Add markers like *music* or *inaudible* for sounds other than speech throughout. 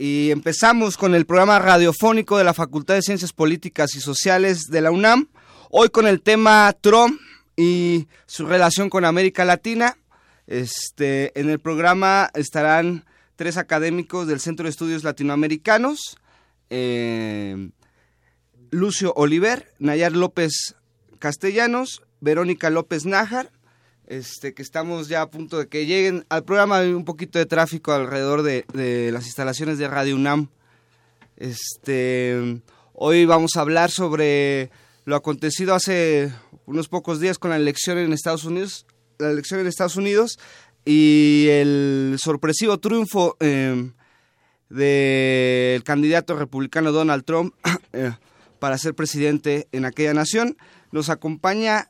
y empezamos con el programa radiofónico de la Facultad de Ciencias Políticas y Sociales de la UNAM. Hoy con el tema Trump y su relación con América Latina. Este, en el programa estarán tres académicos del Centro de Estudios Latinoamericanos. Eh, Lucio Oliver, Nayar López Castellanos, Verónica López Nájar este, que estamos ya a punto de que lleguen al programa. Hay un poquito de tráfico alrededor de, las instalaciones de Radio UNAM. Este, hoy vamos a hablar sobre lo acontecido hace unos pocos días con la elección en Estados Unidos, la elección en Estados Unidos y el sorpresivo triunfo em, del candidato republicano Donald Trump eh, para ser presidente en aquella nación. Nos acompaña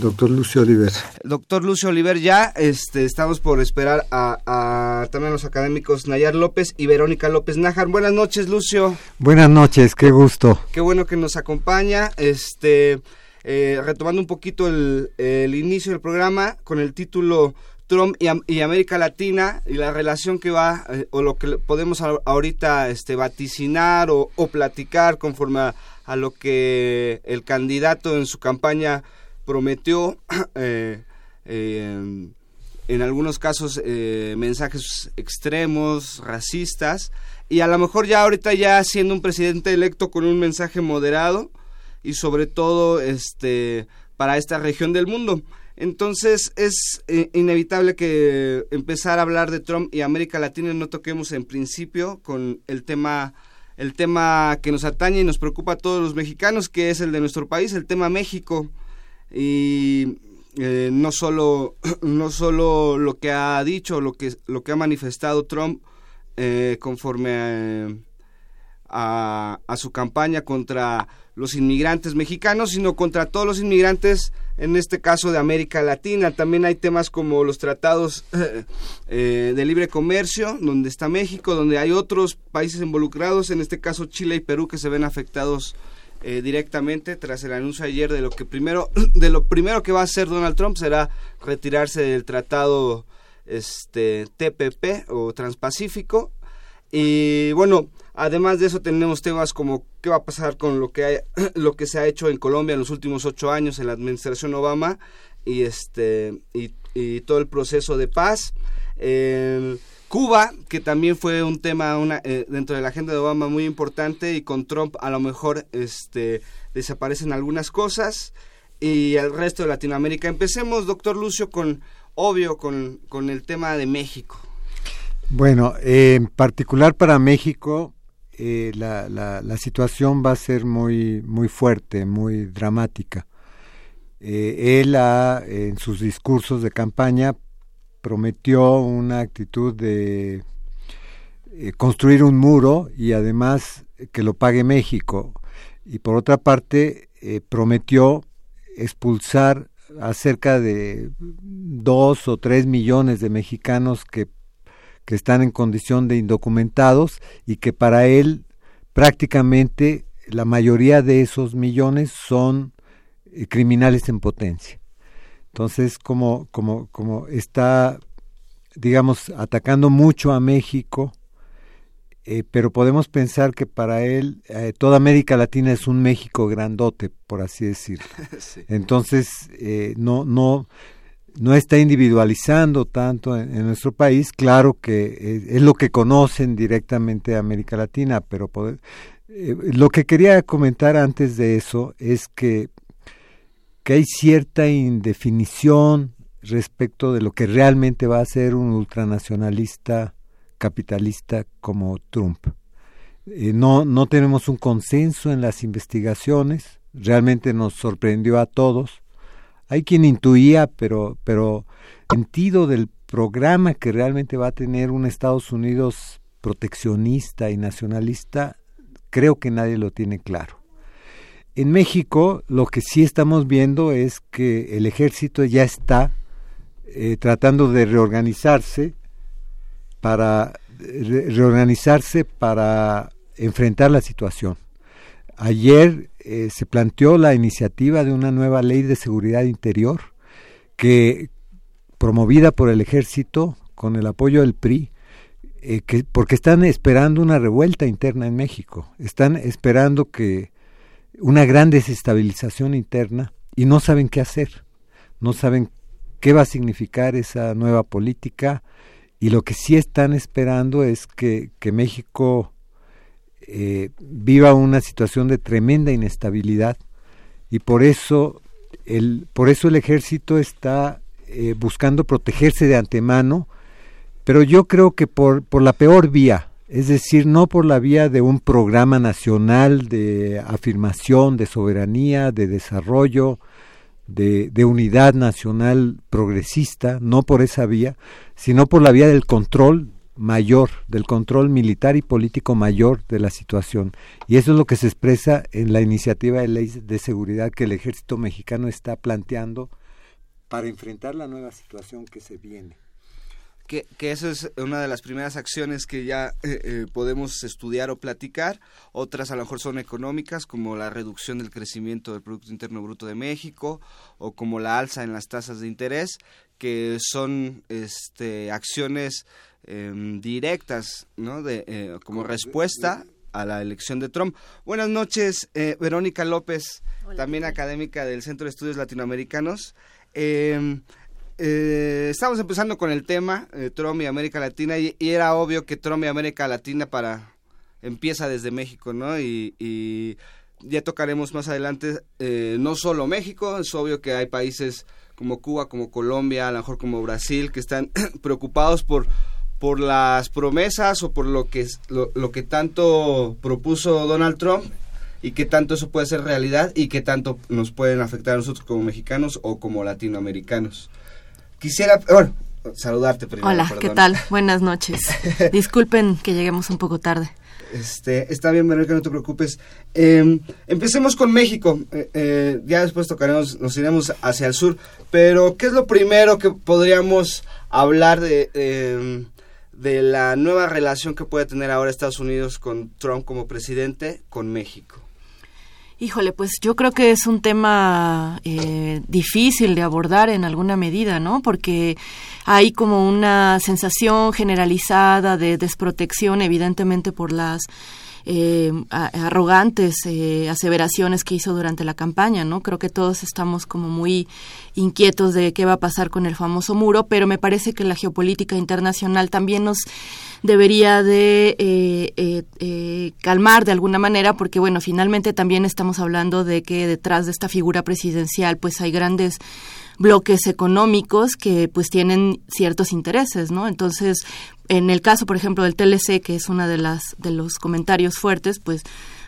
doctor Lucio Oliver. Doctor Lucio Oliver, ya este, estamos por esperar a, también los académicos Nayar López y Verónica López Nájar. Buenas noches, Lucio. Buenas noches, qué gusto. Qué bueno que nos acompaña. Este, eh, retomando un poquito el, inicio del programa con el título Trump y, América Latina y la relación que va, eh, o lo que podemos ahorita este, vaticinar o, o platicar conforme a a lo que el candidato en su campaña prometió, *clears throat* eh, eh, en algunos casos eh, mensajes extremos, racistas, y a lo mejor ya ahorita ya siendo un presidente electo con un mensaje moderado y sobre todo este para esta región del mundo. Entonces es inevitable que empezar a hablar de Trump y América Latina no toquemos en principio con el tema el tema que nos atañe y nos preocupa a todos los mexicanos, que es el de nuestro país, el tema México. Y eh, no solo *clears throat* no solo lo que ha dicho, lo que lo que ha manifestado Trump eh, conforme a, a, su campaña contra los inmigrantes mexicanos, sino contra todos los inmigrantes en este caso de América Latina. También hay temas como los tratados *laughs* eh, de libre comercio, donde está México, donde hay otros países involucrados, en este caso Chile y Perú, que se ven afectados eh, directamente tras el anuncio ayer de lo que primero, *clears throat* de lo primero que va a hacer Donald Trump será retirarse del tratado este TPP o Transpacífico. Y bueno, Además de eso tenemos temas como qué va a pasar con lo que hay, *clears throat* lo que se ha hecho en Colombia en los últimos ocho años en la administración Obama y este y, todo el proceso de paz. Cuba, que también fue un tema una, eh, dentro de la agenda de Obama muy importante y con Trump a lo mejor este, desaparecen algunas cosas y el resto de Latinoamérica. Empecemos, doctor Lucio, con obvio con, con el tema de México. Bueno, en particular para México, eh, la, la, situación va a ser muy, muy fuerte, muy dramática. Eh, él ha, en sus discursos de campaña prometió una actitud de eh, construir un muro y además que lo pague México. Y por otra parte, prometió expulsar a cerca de dos o tres millones de mexicanos que que están en condición de indocumentados y que para él prácticamente la mayoría de esos millones son eh, criminales en potencia. Entonces, como, como, como está, digamos, atacando mucho a México, eh, pero podemos pensar que para él eh, toda América Latina es un México grandote, por así decirlo. *laughs* Entonces, no, no, no está individualizando tanto en, nuestro país, claro que es, lo que conocen directamente América Latina, pero eh, lo que quería comentar antes de eso es que, que hay cierta indefinición respecto de lo que realmente va a ser un ultranacionalista capitalista como Trump. Eh, no, no tenemos un consenso en las investigaciones, realmente nos sorprendió a todos. Hay quien intuía, pero, pero sentido del programa que realmente va a tener un Estados Unidos proteccionista y nacionalista, creo que nadie lo tiene claro. En México lo que sí estamos viendo es que el ejército ya está eh, tratando de reorganizarse para reorganizarse para enfrentar la situación. Ayer eh, se planteó la iniciativa de una nueva ley de seguridad interior que promovida por el ejército con el apoyo del PRI eh, que, porque están esperando una revuelta interna en México, están esperando que una gran desestabilización interna y no saben qué hacer, no saben qué va a significar esa nueva política. Y lo que sí están esperando es que, que México eh, viva una situación de tremenda inestabilidad y por eso el, por eso el ejército está eh, buscando protegerse de antemano, pero yo creo que por, por la peor vía, es decir, no por la vía de un programa nacional de afirmación, de soberanía, de desarrollo, de, de, unidad nacional progresista, no por esa vía, sino por la vía del control mayor, del control militar y político mayor de la situación. Y eso es lo que se expresa en la iniciativa de ley de seguridad que el ejército mexicano está planteando para enfrentar la nueva situación que se viene. Que, que eso es una de las primeras acciones que ya eh, eh, podemos estudiar o platicar. Otras a lo mejor son económicas, como la reducción del crecimiento del Producto Interno Bruto de México o como la alza en las tasas de interés, que son este, acciones Em, directas, ¿no? De, eh, como respuesta a la elección de Trump. Buenas noches, eh, Verónica López, también académica del Centro de Estudios Latinoamericanos. Em, eh, estamos empezando con el tema Trump y América Latina y, era obvio que Trump y América Latina para empieza desde México, ¿no? Y, ya tocaremos más adelante no solo México, es obvio que hay países como Cuba, como Colombia, a lo mejor como Brasil, que están *clears throat* preocupados por por las promesas o por lo que, lo, que tanto propuso Donald Trump y qué tanto eso puede ser realidad y qué tanto nos pueden afectar a nosotros como mexicanos o como latinoamericanos. Quisiera, bueno, saludarte primero. Hola, ¿qué tal? *laughs* Buenas noches. Disculpen que lleguemos un poco tarde. Este, está bien, que no te preocupes. Em, empecemos con México. Eh, eh, ya después tocaremos, nos iremos hacia el sur. Pero, ¿qué es lo primero que podríamos hablar de, em, de la nueva relación que puede tener ahora Estados Unidos con Trump como presidente con México? Híjole, pues yo creo que es un tema eh, difícil de abordar en alguna medida, ¿no? Porque hay como una sensación generalizada de desprotección, evidentemente por las eh, arrogantes eh, aseveraciones que hizo durante la campaña, ¿no? Creo que todos estamos como muy inquietos de qué va a pasar con el famoso muro, pero me parece que la geopolítica internacional también nos debería de eh, eh, calmar de alguna manera, porque bueno, finalmente también estamos hablando de que detrás de esta figura presidencial, pues hay grandes bloques económicos que pues tienen ciertos intereses, ¿no? Entonces, en el caso, por ejemplo, del TLC, que es una de las de los comentarios fuertes, pues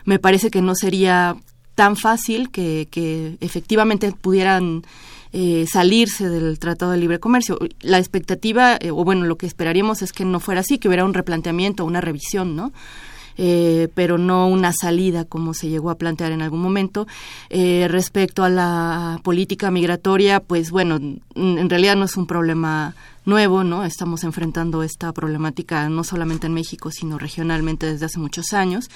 me parece que no sería tan fácil que, que efectivamente pudieran eh, salirse del Tratado de Libre Comercio. La expectativa, eh, o bueno, lo que esperaríamos es que no fuera así, que hubiera un replanteamiento, una revisión, ¿no? Eh, pero no una salida como se llegó a plantear en algún momento. Eh, respecto a la política migratoria, pues bueno, en realidad no es un problema nuevo, ¿no? Estamos enfrentando esta problemática no solamente en México, sino regionalmente desde hace muchos años.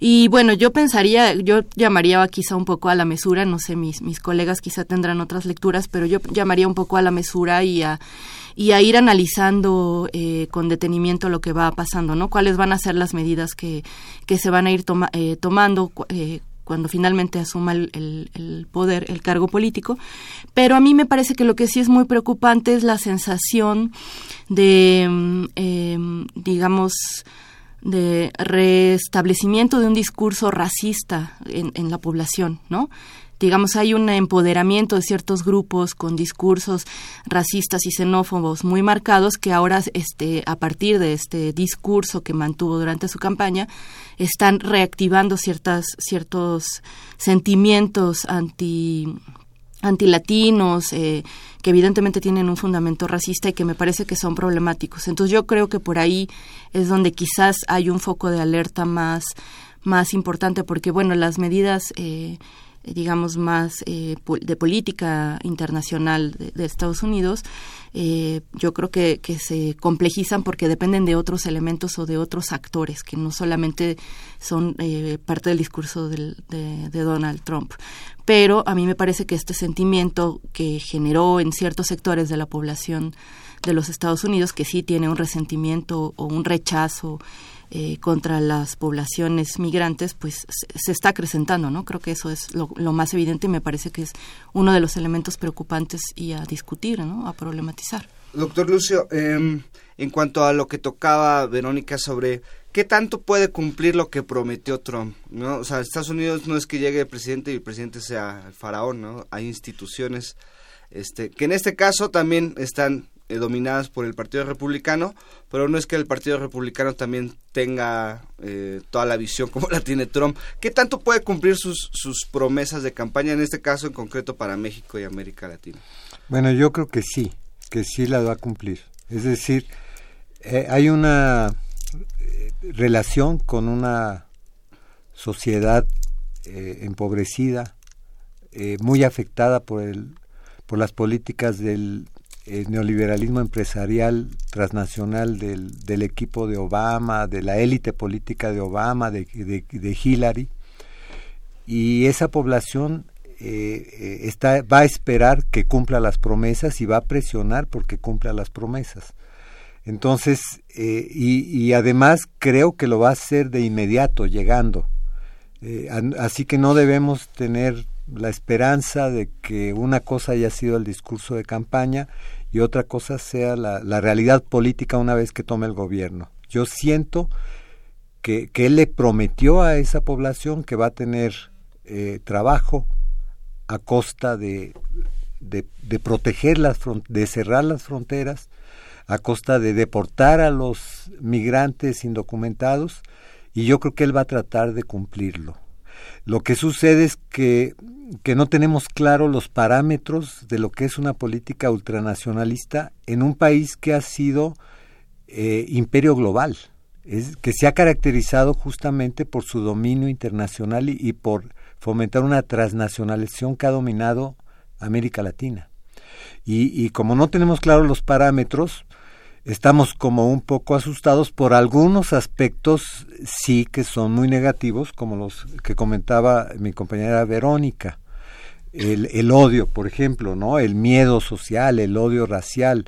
Y bueno, yo pensaría, yo llamaría quizá un poco a la mesura, no sé, mis, mis colegas quizá tendrán otras lecturas, pero yo llamaría un poco a la mesura y a y a ir analizando eh, con detenimiento lo que va pasando, ¿no? Cuáles van a ser las medidas que, que se van a ir eh, tomando eh, cuando finalmente asuma el, el, poder, el cargo político. Pero a mí me parece que lo que sí es muy preocupante es la sensación de, mm, em, digamos, de restablecimiento de un discurso racista en, en la población, ¿no? Digamos, hay un empoderamiento de ciertos grupos con discursos racistas y xenófobos muy marcados que ahora, este, a partir de este discurso que mantuvo durante su campaña, están reactivando ciertas, ciertos sentimientos anti antilatinos, eh, que evidentemente tienen un fundamento racista y que me parece que son problemáticos. Entonces yo creo que por ahí es donde quizás hay un foco de alerta más, más importante, porque bueno, las medidas eh, digamos, más eh, de política internacional de, Estados Unidos, eh, yo creo que, que, se complejizan porque dependen de otros elementos o de otros actores, que no solamente son eh, parte del discurso del, de, de, Donald Trump. Pero a mí me parece que este sentimiento que generó en ciertos sectores de la población de los Estados Unidos, que sí tiene un resentimiento o un rechazo eh, contra las poblaciones migrantes, pues se, está acrecentando, ¿no? Creo que eso es lo, más evidente y me parece que es uno de los elementos preocupantes y a discutir, ¿no? A problematizar. Doctor Lucio, em, en cuanto a lo que tocaba Verónica sobre qué tanto puede cumplir lo que prometió Trump, ¿no? O sea, Estados Unidos no es que llegue el presidente y el presidente sea el faraón, ¿no? Hay instituciones este, que en este caso también están eh, dominadas por el Partido Republicano, pero no es que el Partido Republicano también tenga eh, toda la visión como *laughs* la tiene Trump. ¿Qué tanto puede cumplir sus, sus promesas de campaña, en este caso en concreto para México y América Latina? Bueno, yo creo que sí, que sí la va a cumplir. Es decir, eh, hay una relación con una sociedad empobrecida, muy afectada por el por las políticas del el neoliberalismo empresarial transnacional del, del, equipo de Obama, de la élite política de Obama, de, de, Hillary, y esa población eh, eh, está, va a esperar que cumpla las promesas y va a presionar porque cumpla las promesas. Entonces, eh, y, y, además creo que lo va a hacer de inmediato, llegando. así que no debemos tener la esperanza de que una cosa haya sido el discurso de campaña y otra cosa sea la, la realidad política una vez que tome el gobierno. Yo siento que, que él le prometió a esa población que va a tener eh, trabajo a costa de, de, proteger las de cerrar las fronteras, a costa de deportar a los migrantes indocumentados, y yo creo que él va a tratar de cumplirlo. Lo que sucede es que, que no tenemos claro los parámetros de lo que es una política ultranacionalista en un país que ha sido eh, imperio global, es, que se ha caracterizado justamente por su dominio internacional y, y por fomentar una transnacionalización que ha dominado América Latina. Y, y, como no tenemos claros los parámetros, estamos como un poco asustados por algunos aspectos sí que son muy negativos, como los que comentaba mi compañera Verónica. El, el odio, por ejemplo, ¿no? El miedo social, el odio racial.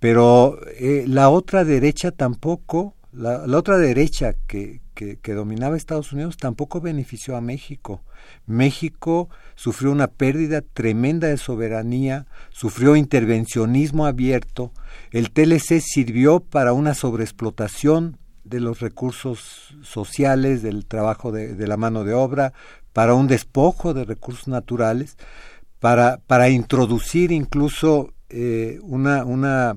Pero eh, la otra derecha tampoco, la, la otra derecha que, que, dominaba Estados Unidos tampoco benefició a México. México sufrió una pérdida tremenda de soberanía, sufrió intervencionismo abierto, el TLC sirvió para una sobreexplotación de los recursos sociales, del trabajo de, de, la mano de obra, para un despojo de recursos naturales, para, para introducir incluso eh, una, una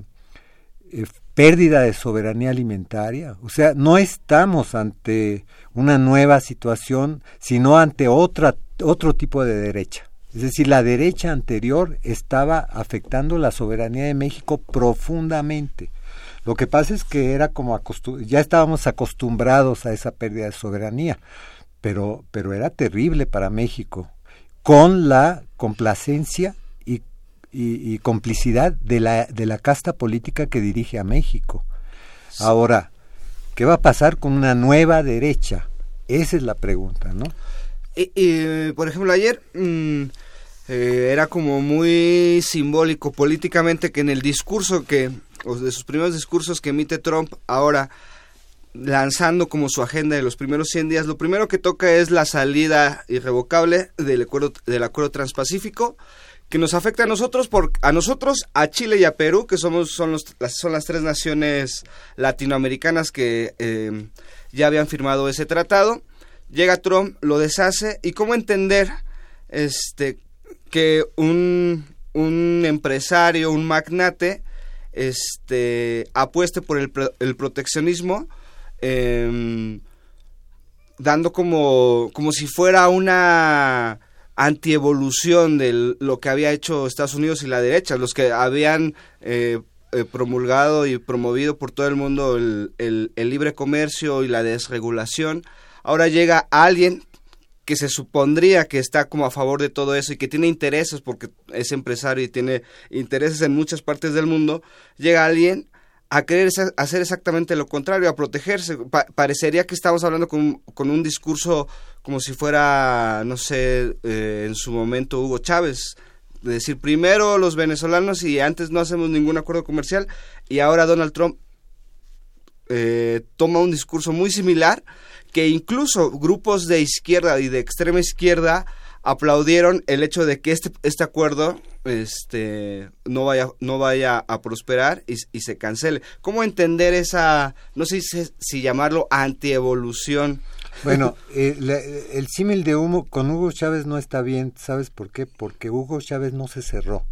eh, pérdida de soberanía alimentaria. O sea, no estamos ante una nueva situación, sino ante otra, otro tipo de derecha. Es decir, la derecha anterior estaba afectando la soberanía de México profundamente. Lo que pasa es que era como ya estábamos acostumbrados a esa pérdida de soberanía, pero, pero era terrible para México, con la complacencia y, y, complicidad de la, de la casta política que dirige a México. Ahora, ¿qué va a pasar con una nueva derecha? Esa es la pregunta, ¿no? Y, y, por ejemplo, ayer mmm, eh, era como muy simbólico políticamente que en el discurso que, o de sus primeros discursos que emite Trump ahora, lanzando como su agenda de los primeros 100 días, lo primero que toca es la salida irrevocable del acuerdo, del acuerdo transpacífico que nos afecta a nosotros, por, a nosotros, a Chile y a Perú, que somos son, las, son las tres naciones latinoamericanas que eh, ya habían firmado ese tratado. Llega Trump, lo deshace y cómo entender este que un, un empresario, un magnate, este apueste por el, el proteccionismo em, dando como, como si fuera una antievolución de lo que había hecho Estados Unidos y la derecha, los que habían eh, eh, promulgado y promovido por todo el mundo el, libre comercio y la desregulación. Ahora llega alguien que se supondría que está como a favor de todo eso y que tiene intereses porque es empresario y tiene intereses en muchas partes del mundo, llega alguien a querer hacer exactamente lo contrario, a protegerse. parecería que estamos hablando con, con, un discurso como si fuera, no sé, eh, en su momento Hugo Chávez, de decir primero los venezolanos y antes no hacemos ningún acuerdo comercial y ahora Donald Trump eh, toma un discurso muy similar que incluso grupos de izquierda y de extrema izquierda aplaudieron el hecho de que este, este acuerdo este no vaya no vaya a prosperar y, y se cancele. ¿Cómo entender esa, no sé si, si llamarlo antievolución? Bueno, eh, el símil de humo con Hugo Chávez no está bien, ¿sabes por qué? Porque Hugo Chávez no se cerró.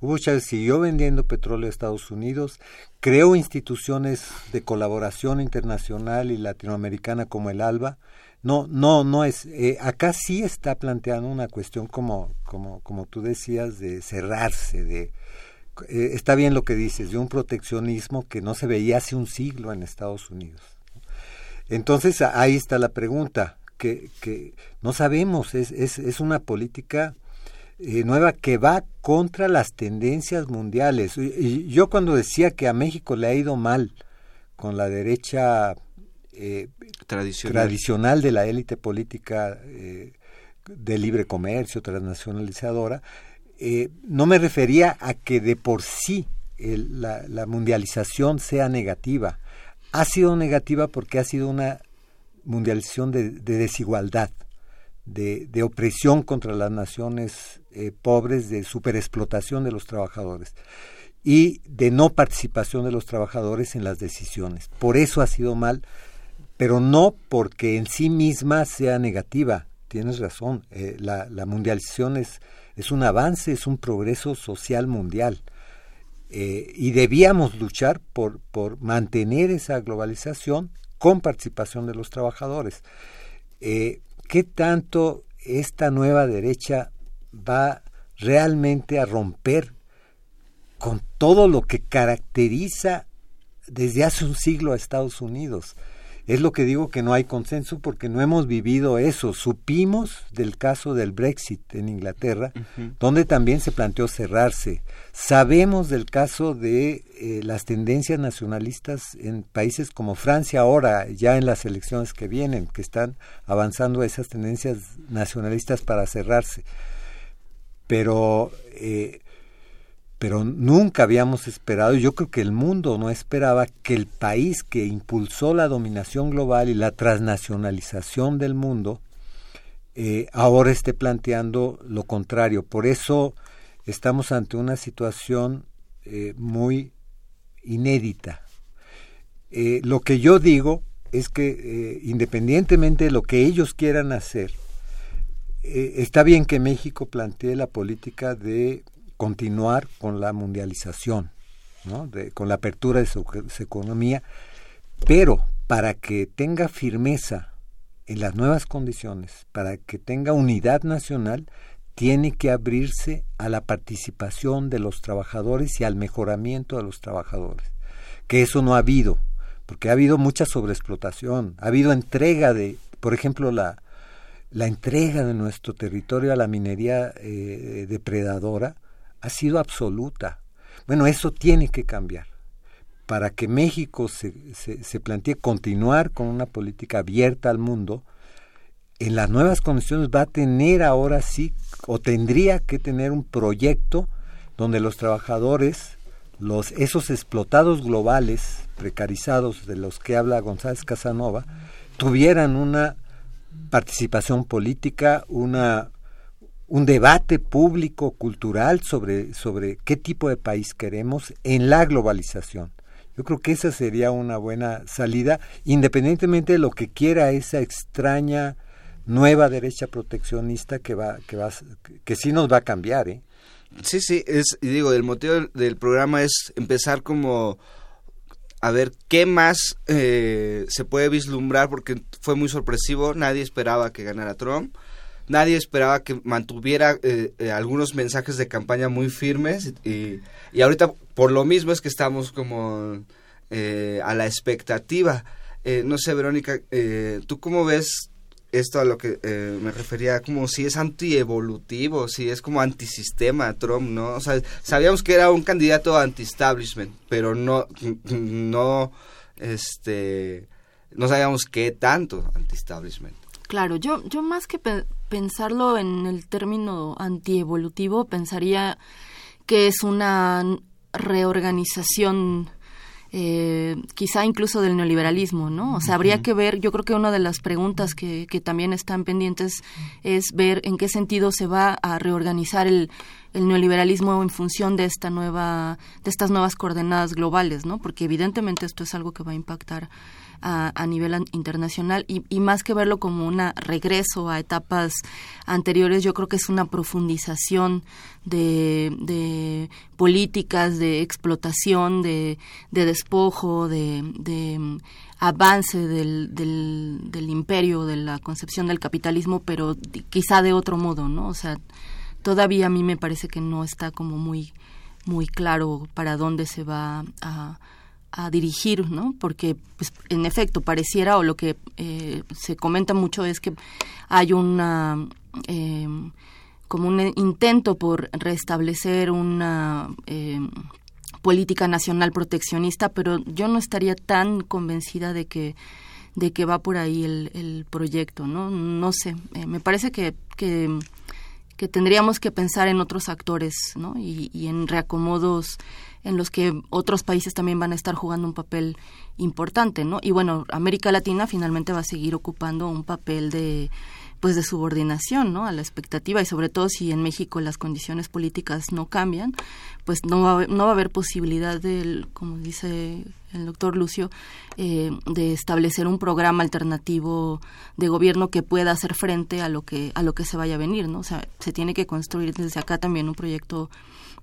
Hugo Chávez siguió vendiendo petróleo a Estados Unidos, creó instituciones de colaboración internacional y latinoamericana como el ALBA, no, no, no es. Eh, acá sí está planteando una cuestión como, como, como tú decías, de cerrarse, de eh, está bien lo que dices, de un proteccionismo que no se veía hace un siglo en Estados Unidos. Entonces ahí está la pregunta, que, que no sabemos, es, es, es una política eh, nueva que va contra las tendencias mundiales. y, yo cuando decía que a México le ha ido mal con la derecha eh, tradicional. de la élite política eh, de libre comercio, transnacionalizadora, eh, no me refería a que de por sí la, mundialización sea negativa. Ha sido negativa porque ha sido una mundialización de, desigualdad, de, opresión contra las naciones pobres, de superexplotación de los trabajadores y de no participación de los trabajadores en las decisiones. Por eso ha sido mal pero no porque en sí misma sea negativa. Tienes razón, eh, la, mundialización es un avance, es un progreso social mundial. Eh, y debíamos luchar por, por mantener esa globalización con participación de los trabajadores. Eh, ¿Qué tanto esta nueva derecha va realmente a romper con todo lo que caracteriza desde hace un siglo a Estados Unidos? Es lo que digo que no hay consenso porque no hemos vivido eso. Supimos del caso del Brexit en Inglaterra, donde también se planteó cerrarse. Sabemos del caso de eh, las tendencias nacionalistas en países como Francia ahora, ya en las elecciones que vienen, que están avanzando esas tendencias nacionalistas para cerrarse. Pero eh, pero nunca habíamos esperado, y yo creo que el mundo no esperaba que el país que impulsó la dominación global y la transnacionalización del mundo, eh, ahora esté planteando lo contrario. Por eso estamos ante una situación eh, muy inédita. Eh, lo que yo digo es que independientemente de lo que ellos quieran hacer, está bien que México plantee la política de continuar con la mundialización, ¿no? con la apertura de su, economía, pero para que tenga firmeza en las nuevas condiciones, para que tenga unidad nacional, tiene que abrirse a la participación de los trabajadores y al mejoramiento de los trabajadores, que eso no ha habido, porque ha habido mucha sobreexplotación, ha habido entrega de, por ejemplo, la, la entrega de nuestro territorio a la minería eh, depredadora, ha sido absoluta. Bueno, eso tiene que cambiar. Para que México se, se, plantee continuar con una política abierta al mundo, en las nuevas condiciones va a tener ahora sí, o tendría que tener un proyecto donde los trabajadores, los, esos explotados globales, precarizados de los que habla González Casanova, tuvieran una participación política, una un debate público, cultural sobre, sobre qué tipo de país queremos en la globalización. Yo creo que esa sería una buena salida, independientemente de lo que quiera esa extraña nueva derecha proteccionista que va, que va, que sí nos va a cambiar, ¿eh? Sí, sí, es, digo, el motivo del, programa es empezar como a ver qué más eh, se puede vislumbrar porque fue muy sorpresivo, nadie esperaba que ganara Trump, nadie esperaba que mantuviera eh, eh, algunos mensajes de campaña muy firmes y, y ahorita por lo mismo es que estamos como a la expectativa. no sé, Verónica, ¿tú cómo ves esto a lo que eh, me refería, como si es antievolutivo, si es como antisistema Trump, ¿no? O sea, sabíamos que era un candidato anti-establishment, pero no, no, este, no sabíamos qué tanto anti-establishment. Claro, yo, yo más que pensarlo en el término antievolutivo, pensaría que es una reorganización eh, quizá incluso del neoliberalismo, ¿no? O sea, habría que ver, yo creo que una de las preguntas que, que también están pendientes es ver en qué sentido se va a reorganizar el, el neoliberalismo en función de esta nueva, de estas nuevas coordenadas globales, ¿no? Porque evidentemente esto es algo que va a impactar a, nivel internacional y, más que verlo como un regreso a etapas anteriores, yo creo que es una profundización de, políticas de explotación, de, despojo, de, mm, avance del, del, imperio, de la concepción del capitalismo, pero quizá de otro modo, ¿no? O sea, todavía a mí me parece que no está como muy muy claro para dónde se va a, a dirigir, ¿no? Porque, pues, en efecto, pareciera, o lo que eh, se comenta mucho es que hay una, eh, como un intento por restablecer una eh, política nacional proteccionista, pero yo no estaría tan convencida de que de que va por ahí el, proyecto, ¿no? No sé, me parece que, que, tendríamos que pensar en otros actores, ¿no? Y en reacomodos en los que otros países también van a estar jugando un papel importante, ¿no? Y bueno, América Latina finalmente va a seguir ocupando un papel de pues de subordinación, ¿no? A la expectativa y sobre todo si en México las condiciones políticas no cambian, pues no va a haber, no va a haber posibilidad de, como dice el doctor Lucio, eh, de establecer un programa alternativo de gobierno que pueda hacer frente a lo que a lo que se vaya a venir, ¿no? O sea, se tiene que construir desde acá también un proyecto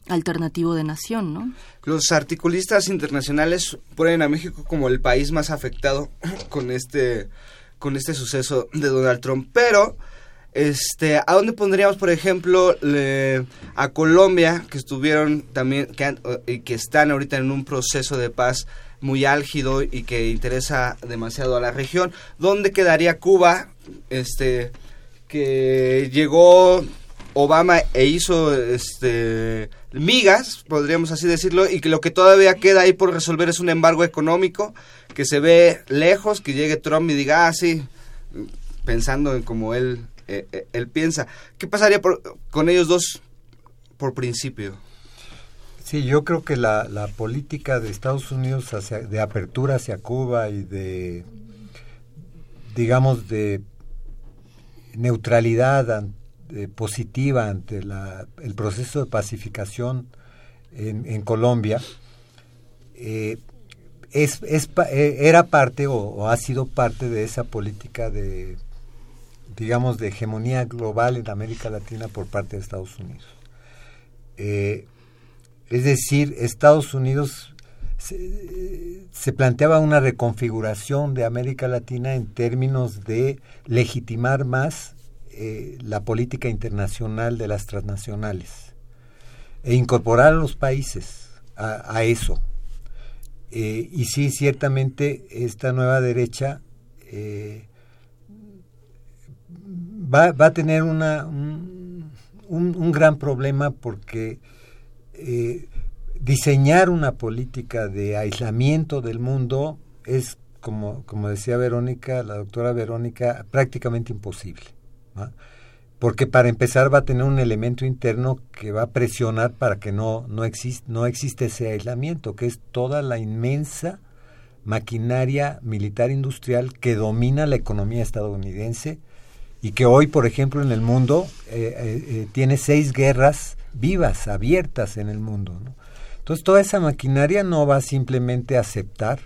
alternativo de nación, ¿no? Los articulistas internacionales ponen a México como el país más afectado *clears throat* con este con este suceso de Donald Trump, pero este, ¿a dónde pondríamos, por ejemplo, a Colombia, que estuvieron también, que, que están ahorita en un proceso de paz muy álgido y que interesa demasiado a la región? ¿Dónde quedaría Cuba, este, que llegó Obama e hizo este migas, podríamos así decirlo, y que lo que todavía queda ahí por resolver es un embargo económico que se ve lejos, que llegue Trump y diga, ah, pensando en como él, eh, eh, él piensa. ¿Qué pasaría con ellos dos por principio? Sí, yo creo que la, la política de Estados Unidos hacia, de apertura hacia Cuba y de, digamos, de neutralidad eh, positiva ante el proceso de pacificación en, Colombia, eh, es, eh, era parte o, ha sido parte de esa política de, digamos, de hegemonía global en América Latina por parte de Estados Unidos. es decir, Estados Unidos se, planteaba una reconfiguración de América Latina en términos de legitimar más eh, la política internacional de las transnacionales e incorporar a los países a, eso. Eh, y sí, ciertamente esta nueva derecha eh, va, va, a tener una, un, un, gran problema porque diseñar una política de aislamiento del mundo es, como, como decía Verónica, la doctora Verónica, prácticamente imposible. Porque para empezar va a tener un elemento interno que va a presionar para que no, no, no existe ese aislamiento, que es toda la inmensa maquinaria militar industrial que domina la economía estadounidense y que hoy, por ejemplo, en el mundo eh, eh, eh, tiene seis guerras vivas, abiertas en el mundo. Entonces toda esa maquinaria no va simplemente a aceptar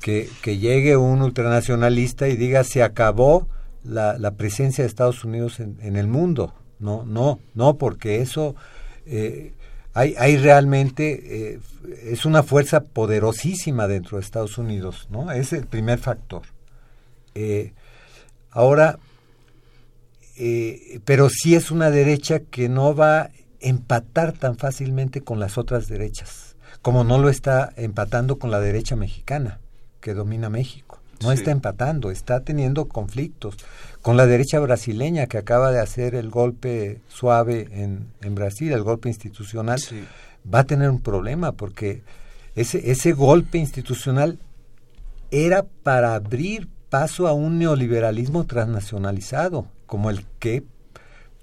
que, que llegue un ultranacionalista y diga se acabó la, presencia de Estados Unidos en, el mundo. No, no, no, porque eso eh, hay, hay realmente, eh, es una fuerza poderosísima dentro de Estados Unidos, ¿no? Es el primer factor. Eh, ahora, pero sí es una derecha que no va a empatar tan fácilmente con las otras derechas, como no lo está empatando con la derecha mexicana, que domina México. No sí. está empatando, está teniendo conflictos con la derecha brasileña que acaba de hacer el golpe suave en, en Brasil, el golpe institucional, sí. va a tener un problema porque ese, ese golpe institucional era para abrir paso a un neoliberalismo transnacionalizado, como el que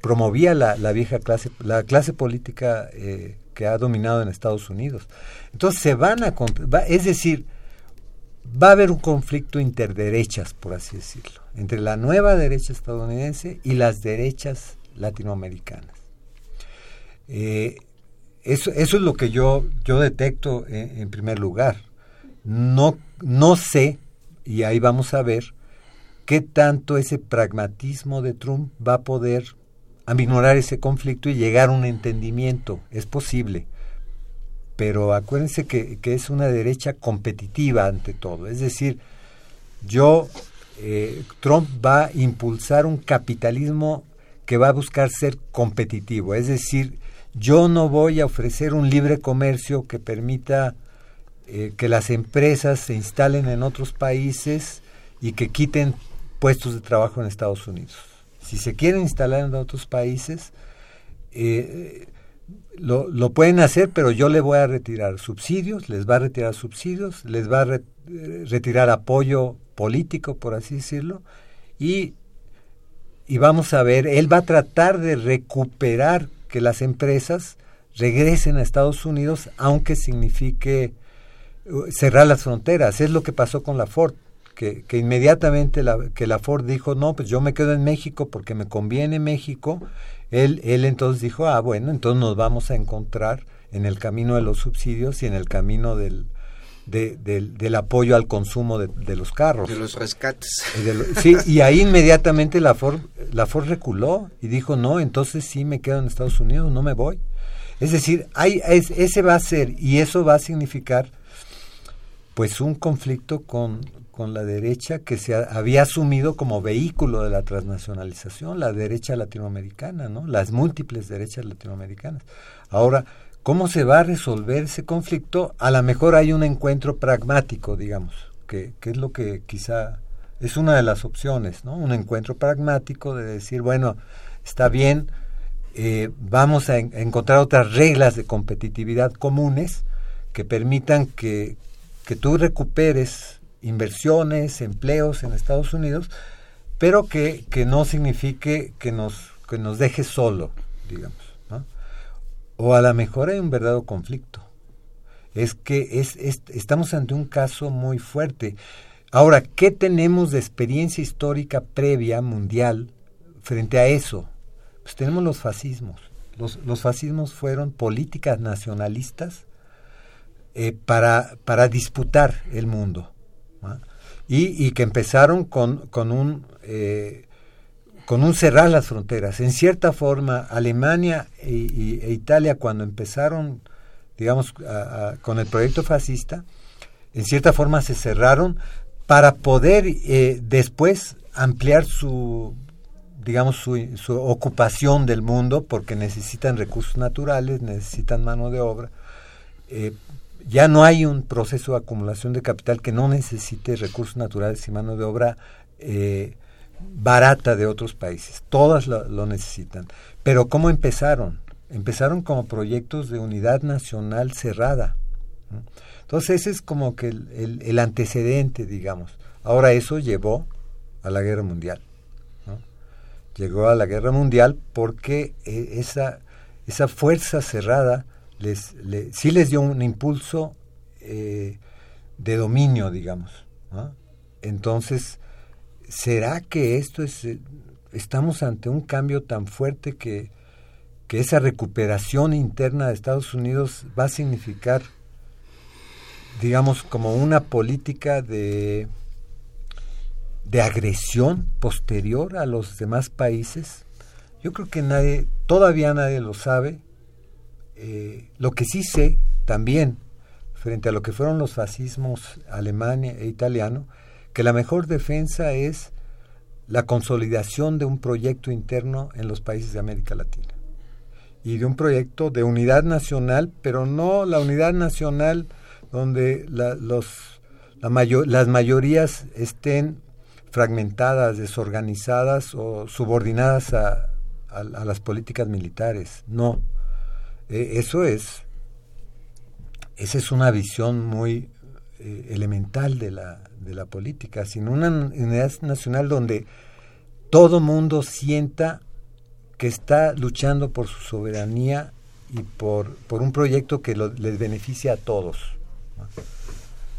promovía la, la vieja clase, la clase política eh, que ha dominado en Estados Unidos. Entonces se van a, va, es decir, va a haber un conflicto interderechas, por así decirlo, entre la nueva derecha estadounidense y las derechas latinoamericanas. Eh, eso, es lo que yo, yo detecto en, en, primer lugar. No, no sé, y ahí vamos a ver, qué tanto ese pragmatismo de Trump va a poder aminorar ese conflicto y llegar a un entendimiento. Es posible pero acuérdense que, que, es una derecha competitiva ante todo. Es decir, yo, eh, Trump va a impulsar un capitalismo que va a buscar ser competitivo. Es decir, yo no voy a ofrecer un libre comercio que permita eh, que las empresas se instalen en otros países y que quiten puestos de trabajo en Estados Unidos. Si se quieren instalar en otros países, eh, lo, lo, pueden hacer, pero yo le voy a retirar subsidios, les va a retirar subsidios, les va a re, retirar apoyo político, por así decirlo, y, y vamos a ver, él va a tratar de recuperar que las empresas regresen a Estados Unidos, aunque signifique uh, cerrar las fronteras. Es lo que pasó con la Ford, que, que inmediatamente la, que la Ford dijo, no, pues yo me quedo en México porque me conviene México, él, él entonces dijo, ah, bueno, entonces nos vamos a encontrar en el camino de los subsidios y en el camino del, de, del, del, apoyo al consumo de, de, los carros. De los rescates. De lo, sí, y ahí inmediatamente la Ford, la Ford reculó y dijo, no, entonces sí me quedo en Estados Unidos, no me voy. Es decir, hay, es, ese va a ser, y eso va a significar pues un conflicto con, con la derecha que se había asumido como vehículo de la transnacionalización, la derecha latinoamericana, ¿no? Las múltiples derechas latinoamericanas. Ahora, ¿cómo se va a resolver ese conflicto? A lo mejor hay un encuentro pragmático, digamos, que, que es lo que quizá es una de las opciones, ¿no? Un encuentro pragmático de decir, bueno, está bien, eh, vamos a, en, a encontrar otras reglas de competitividad comunes que permitan que, que tú recuperes inversiones, empleos en Estados Unidos, pero que, que no signifique que nos, que nos deje solo, digamos. ¿no? O a lo mejor hay un verdadero conflicto. Es que es, es, estamos ante un caso muy fuerte. Ahora, ¿qué tenemos de experiencia histórica previa mundial frente a eso? Pues tenemos los fascismos. Los, los fascismos fueron políticas nacionalistas eh, para, para disputar el mundo. Y, que empezaron con, con un eh, con un cerrar las fronteras. En cierta forma, Alemania e, Italia cuando empezaron, digamos, con el proyecto fascista, en cierta forma se cerraron para poder eh, después ampliar su digamos su, ocupación del mundo porque necesitan recursos naturales, necesitan mano de obra, eh, ya no hay un proceso de acumulación de capital que no necesite recursos naturales y mano de obra eh, barata de otros países. Todas lo, necesitan. Pero ¿cómo empezaron? Empezaron como proyectos de unidad nacional cerrada. Entonces ese es como que el, antecedente, digamos. Ahora eso llevó a la guerra mundial. Llegó a la guerra mundial porque eh, esa, esa fuerza cerrada les, les, sí les dio un impulso eh, de dominio, digamos. Entonces, ¿será que esto es, eh, estamos ante un cambio tan fuerte que, que esa recuperación interna de Estados Unidos va a significar, digamos, como una política de, de agresión posterior a los demás países. Yo creo que nadie, todavía nadie lo sabe. Eh, lo que sí sé también, frente a lo que fueron los fascismos alemán e italiano, que la mejor defensa es la consolidación de un proyecto interno en los países de América Latina y de un proyecto de unidad nacional, pero no la unidad nacional donde los, las mayorías estén fragmentadas, desorganizadas o subordinadas a, las políticas militares. No, e, eso es, esa es una visión muy eh, elemental de la, de la política, sino una unidad nacional donde todo mundo sienta que está luchando por su soberanía y por, por un proyecto que les beneficia a todos.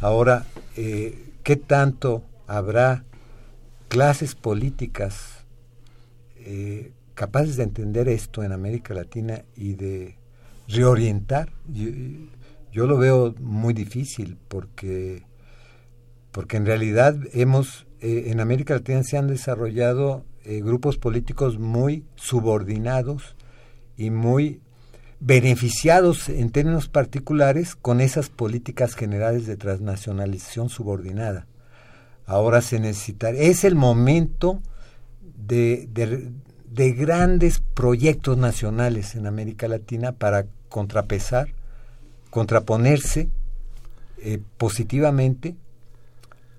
Ahora, eh, ¿qué tanto habrá clases políticas eh, capaces de entender esto en América Latina y de reorientar? yo lo veo muy difícil porque porque en realidad hemos, eh, en América Latina se han desarrollado eh, grupos políticos muy subordinados y muy beneficiados en términos particulares con esas políticas generales de transnacionalización subordinada. Ahora se necesita, es el momento de, grandes proyectos nacionales en América Latina para contrapesar, contraponerse eh, positivamente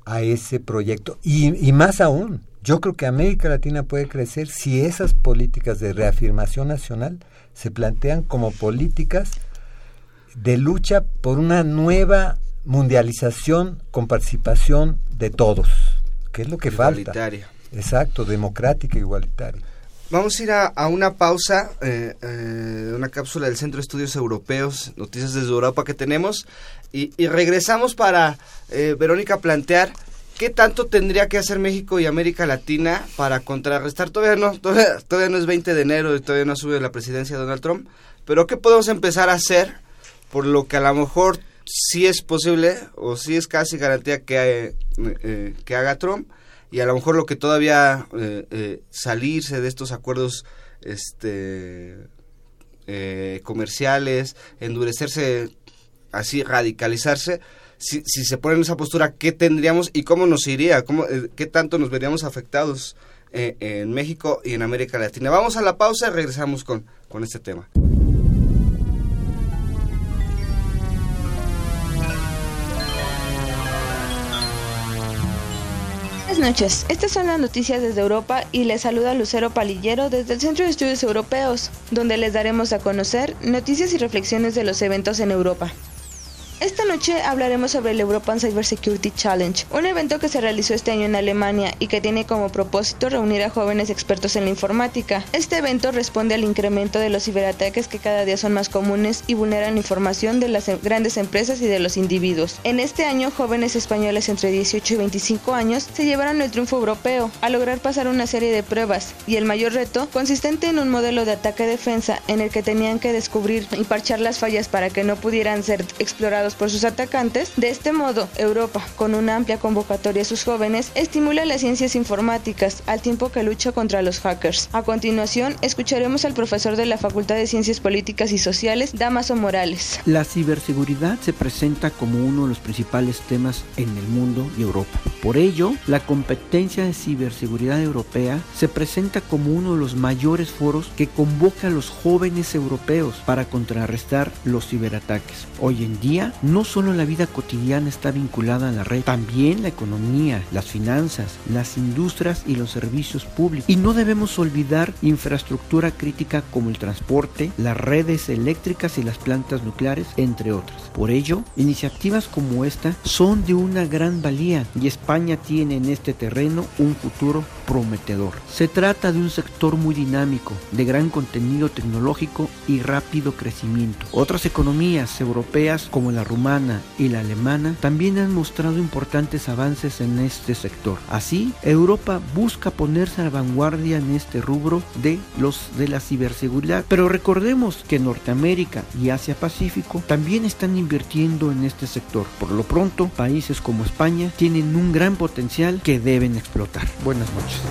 a ese proyecto. Y, más aún, yo creo que América Latina puede crecer si esas políticas de reafirmación nacional se plantean como políticas de lucha por una nueva mundialización con participación de todos, que es lo que igualitaria. falta. Exacto, democrática e igualitaria. Vamos a ir a, una pausa, eh, eh, una cápsula del Centro de Estudios Europeos, noticias desde Europa que tenemos, y, regresamos para, eh, Verónica, plantear qué tanto tendría que hacer México y América Latina para contrarrestar, todavía no, todavía, no es 20 de enero y todavía no sube la presidencia de Donald Trump, pero qué podemos empezar a hacer por lo que a lo mejor sí es posible o sí es casi garantía que, eh, que haga Trump y a lo mejor lo que todavía eh, eh, salirse de estos acuerdos este eh, comerciales, endurecerse así, radicalizarse, si, si, se pone en esa postura, ¿qué tendríamos y cómo nos iría? Cómo, ¿Qué tanto nos veríamos afectados en México y en América Latina? Vamos a la pausa y regresamos con, con este tema. Buenas noches, estas son las noticias desde Europa y les saluda Lucero Palillero desde el Centro de Estudios Europeos, donde les daremos a conocer noticias y reflexiones de los eventos en Europa. Esta noche hablaremos sobre el European Cybersecurity Challenge, un evento que se realizó este año en Alemania y que tiene como propósito reunir a jóvenes expertos en la informática. Este evento responde al incremento de los ciberataques que cada día son más comunes y vulneran información de las grandes empresas y de los individuos. En este año, jóvenes españoles entre 18 y 25 años se llevaron el triunfo europeo al lograr pasar una serie de pruebas y el mayor reto consistente en un modelo de ataque-defensa en el que tenían que descubrir y parchar las fallas para que no pudieran ser explorados por sus atacantes. De este modo, Europa, con una amplia convocatoria a sus jóvenes, estimula las ciencias informáticas al tiempo que lucha contra los hackers. A continuación, escucharemos al profesor de la Facultad de Ciencias Políticas y Sociales, Damaso Morales. La ciberseguridad se presenta como uno de los principales temas en el mundo y Europa. Por ello, la competencia de ciberseguridad europea se presenta como uno de los mayores foros que convoca a los jóvenes europeos para contrarrestar los ciberataques. Hoy en día, no solo la vida cotidiana está vinculada a la red, también la economía, las finanzas, las industrias y los servicios públicos. Y no debemos olvidar infraestructura crítica como el transporte, las redes eléctricas y las plantas nucleares, entre otras. Por ello, iniciativas como esta son de una gran valía y España tiene en este terreno un futuro prometedor. Se trata de un sector muy dinámico, de gran contenido tecnológico y rápido crecimiento. Otras economías europeas como la rumana y la alemana también han mostrado importantes avances en este sector. Así, Europa busca ponerse a la vanguardia en este rubro de los de la ciberseguridad, pero recordemos que Norteamérica y Asia Pacífico también están invirtiendo en este sector. Por lo pronto, países como España tienen un gran potencial que deben explotar. Buenas noches.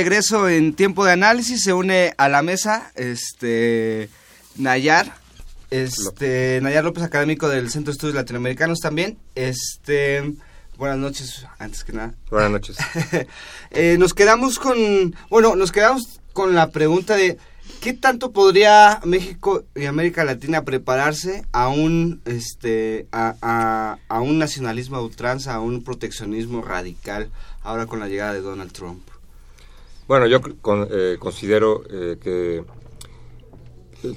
Regreso en tiempo de análisis. Se une a la mesa este Nayar, este Nayar López, académico del Centro de Estudios Latinoamericanos también. Este buenas noches, antes que nada. Buenas noches. *laughs* eh, nos quedamos con, bueno, nos quedamos con la pregunta de ¿qué tanto podría México y América Latina prepararse a un este a, a, a un nacionalismo a ultranza, a un proteccionismo radical ahora con la llegada de Donald Trump? Bueno, yo con, eh, considero eh, que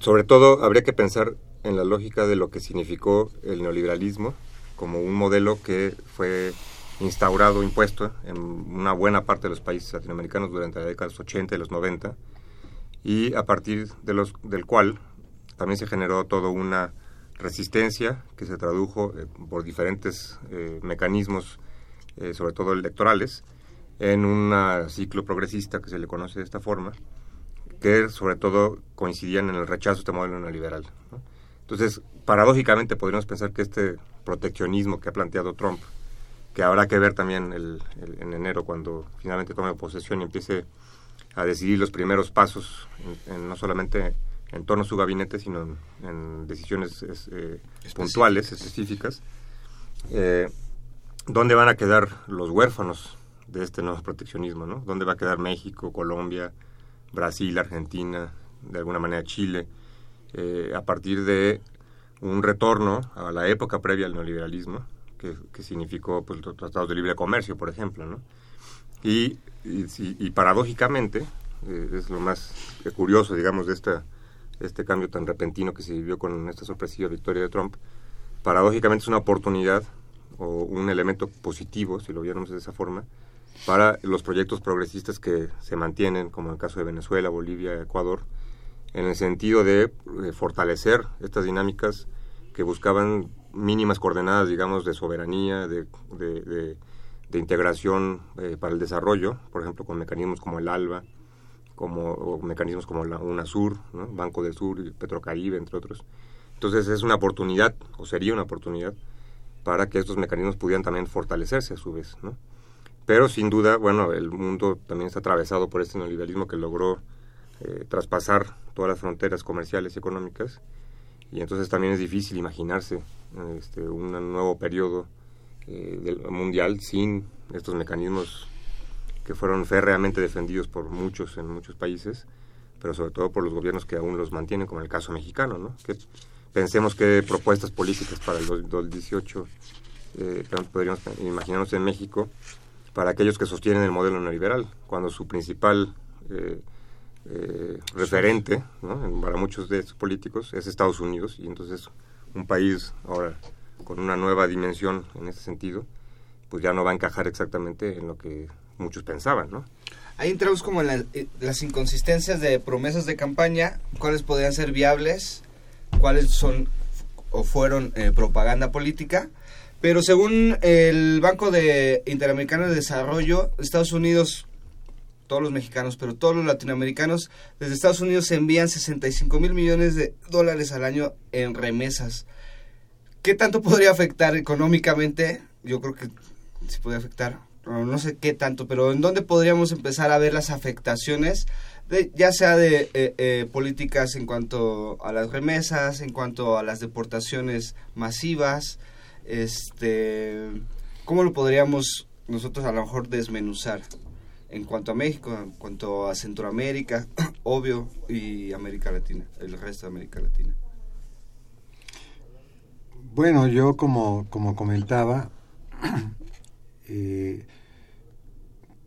sobre todo habría que pensar en la lógica de lo que significó el neoliberalismo como un modelo que fue instaurado, impuesto en una buena parte de los países latinoamericanos durante las décadas 80 y los 90 y a partir de los, del cual también se generó toda una resistencia que se tradujo eh, por diferentes eh, mecanismos, sobre todo electorales, en un ciclo progresista que se le conoce de esta forma, que sobre todo coincidían en el rechazo a este modelo neoliberal. ¿no? Entonces, paradójicamente podríamos pensar que este proteccionismo que ha planteado Trump, que habrá que ver también el, el, en enero cuando finalmente tome posesión y empiece a decidir los primeros pasos, en, en, no solamente en torno a su gabinete, sino en, en decisiones es, eh, puntuales, específicas, eh, ¿dónde van a quedar los huérfanos de este nuevo proteccionismo? ¿no? ¿Dónde va a quedar México, Colombia, Brasil, Argentina, de alguna manera Chile, eh, a partir de un retorno a la época previa al neoliberalismo, que, que significó pues, los tratados de libre comercio, por ejemplo, ¿no? Y, y, y paradójicamente, eh, es lo más curioso, digamos, de esta, este cambio tan repentino que se vivió con esta sorpresiva victoria de Trump, paradójicamente es una oportunidad o un elemento positivo, si lo viéramos de esa forma, para los proyectos progresistas que se mantienen, como en el caso de Venezuela, Bolivia, Ecuador, en el sentido de eh, fortalecer estas dinámicas que buscaban mínimas coordenadas, digamos, de soberanía, de, de, integración eh, para el desarrollo, por ejemplo, con mecanismos como el ALBA, como mecanismos como la UNASUR. Banco de Sur, Petrocaribe, entre otros. Entonces es una oportunidad, o sería una oportunidad, para que estos mecanismos pudieran también fortalecerse a su vez, ¿no? Pero sin duda, bueno, el mundo también está atravesado por este neoliberalismo que logró eh, traspasar todas las fronteras comerciales y económicas y entonces también es difícil imaginarse este, un nuevo periodo eh, del mundial sin estos mecanismos que fueron férreamente defendidos por muchos en muchos países, pero sobre todo por los gobiernos que aún los mantienen, como el caso mexicano, ¿no? Que pensemos que propuestas políticas para el 2018 eh, podríamos imaginarnos en México para aquellos que sostienen el modelo neoliberal, cuando su principal eh, eh, referente ¿no? para muchos de estos políticos es Estados Unidos y entonces un país ahora con una nueva dimensión en ese sentido pues ya no va a encajar exactamente en lo que muchos pensaban ¿no? Ahí entramos como en la, las inconsistencias de promesas de campaña, cuáles podrían ser viables, cuáles son o fueron eh, propaganda política, pero según el Banco de Interamericano de Desarrollo, Estados Unidos todos los mexicanos, pero todos los latinoamericanos, desde Estados Unidos se envían 65 mil millones de dólares al año en remesas. ¿Qué tanto podría afectar económicamente? Yo creo que sí puede afectar no sé qué tanto, pero ¿en dónde podríamos empezar a ver las afectaciones, ya sea de eh, eh, políticas en cuanto a las remesas, en cuanto a las deportaciones masivas? Este, ¿Cómo lo podríamos nosotros a lo mejor desmenuzar? En cuanto a México, en cuanto a Centroamérica, *coughs* obvio, y América Latina, el resto de América Latina. Bueno, yo como, como comentaba, *coughs* eh,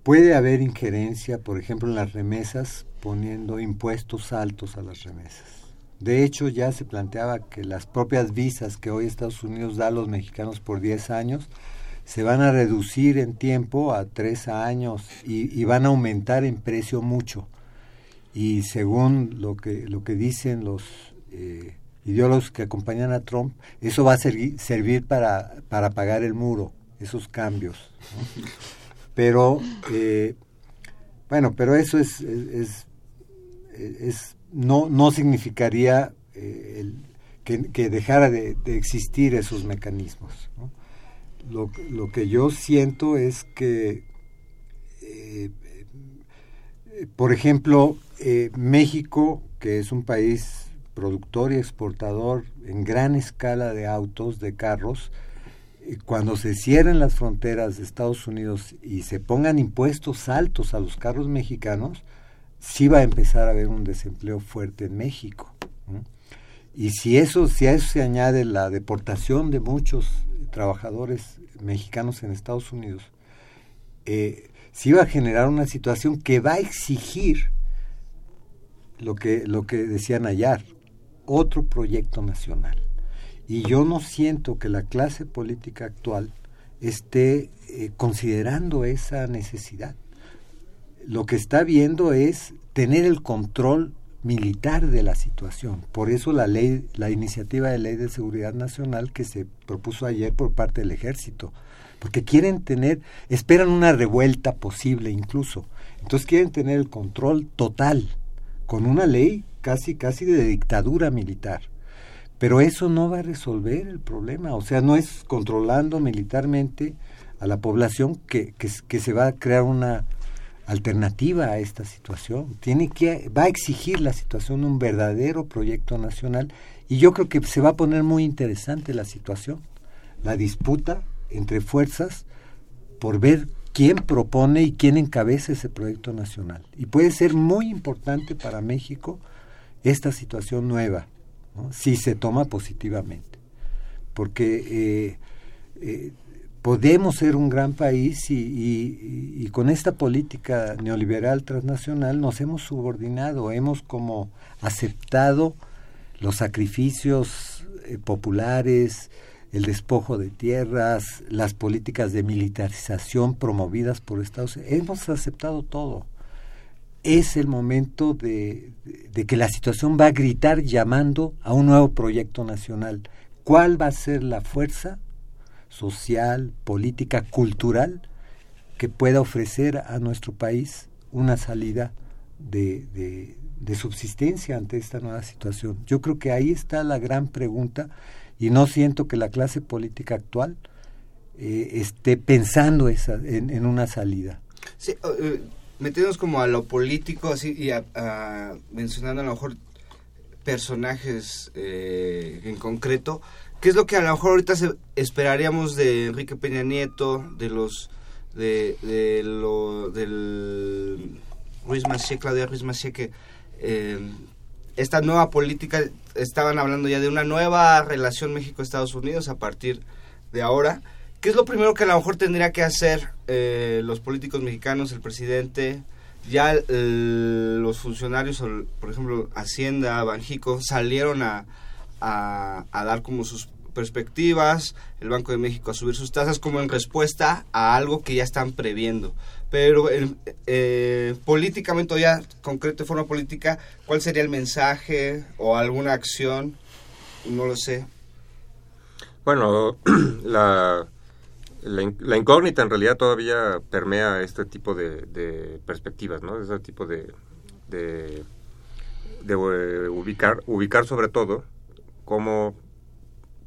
puede haber injerencia, por ejemplo, en las remesas, poniendo impuestos altos a las remesas. De hecho, ya se planteaba que las propias visas que hoy Estados Unidos da a los mexicanos por 10 años se van a reducir en tiempo a 3 años y, van a aumentar en precio mucho. Y según lo que, lo que dicen los eh, ideólogos que acompañan a Trump, eso va a servir para, para pagar el muro, esos cambios. Pero, eh, bueno, pero eso es, es, es, no, no significaría eh, que, dejara de, existir esos mecanismos. Lo, lo, que yo siento es que, eh, por ejemplo, México, que es un país productor y exportador en gran escala de autos, de carros, cuando se cierren las fronteras de Estados Unidos y se pongan impuestos altos a los carros mexicanos, sí va a empezar a haber un desempleo fuerte en México. Y si eso, si a eso se añade la deportación de muchos trabajadores mexicanos en Estados Unidos, eh, sí va a generar una situación que va a exigir lo que, lo que decía Nayar, otro proyecto nacional. Y yo no siento que la clase política actual esté eh, considerando esa necesidad. Lo que está viendo es tener el control militar de la situación. Por eso la ley, la iniciativa de ley de seguridad nacional que se propuso ayer por parte del ejército, porque quieren tener, esperan una revuelta posible incluso. Entonces quieren tener el control total con una ley casi, casi de dictadura militar. Pero eso no va a resolver el problema, o sea, no es controlando militarmente a la población que, que, se va a crear una alternativa a esta situación. Tiene que, va a exigir la situación un verdadero proyecto nacional y yo creo que se va a poner muy interesante la situación, la disputa entre fuerzas por ver quién propone y quién encabeza ese proyecto nacional. Y puede ser muy importante para México esta situación nueva, si se toma positivamente. Porque eh, eh, podemos ser un gran país y, con esta política neoliberal transnacional nos hemos subordinado, hemos como aceptado los sacrificios eh, populares, el despojo de tierras, las políticas de militarización promovidas por Estados Unidos. Hemos aceptado todo es el momento de, que la situación va a gritar llamando a un nuevo proyecto nacional. ¿Cuál va a ser la fuerza social, política, cultural que pueda ofrecer a nuestro país una salida de, subsistencia ante esta nueva situación? Yo creo que ahí está la gran pregunta y no siento que la clase política actual eh, esté pensando esa, en, una salida. Sí, uh, metiéndonos como a lo político así y mencionando a lo mejor personajes eh, en concreto, ¿qué es lo que a lo mejor ahorita esperaríamos de Enrique Peña Nieto, de los de, de lo del Ruiz Massieu, Claudia Ruiz Massieu, que eh, esta nueva política, estaban hablando ya de una nueva relación México-Estados Unidos a partir de ahora. ¿Qué es lo primero que a lo mejor tendría que hacer eh, los políticos mexicanos, el presidente, ya los funcionarios, por ejemplo, Hacienda, Banjico, salieron a, dar como sus perspectivas, el Banco de México a subir sus tasas como en respuesta a algo que ya están previendo. Pero eh, políticamente, ya concreto de forma política, ¿cuál sería el mensaje o alguna acción? No lo sé. Bueno, *clears throat* la la, incógnita en realidad todavía permea este tipo de, perspectivas, ¿no? Ese tipo de, de, eh, ubicar, ubicar sobre todo cómo,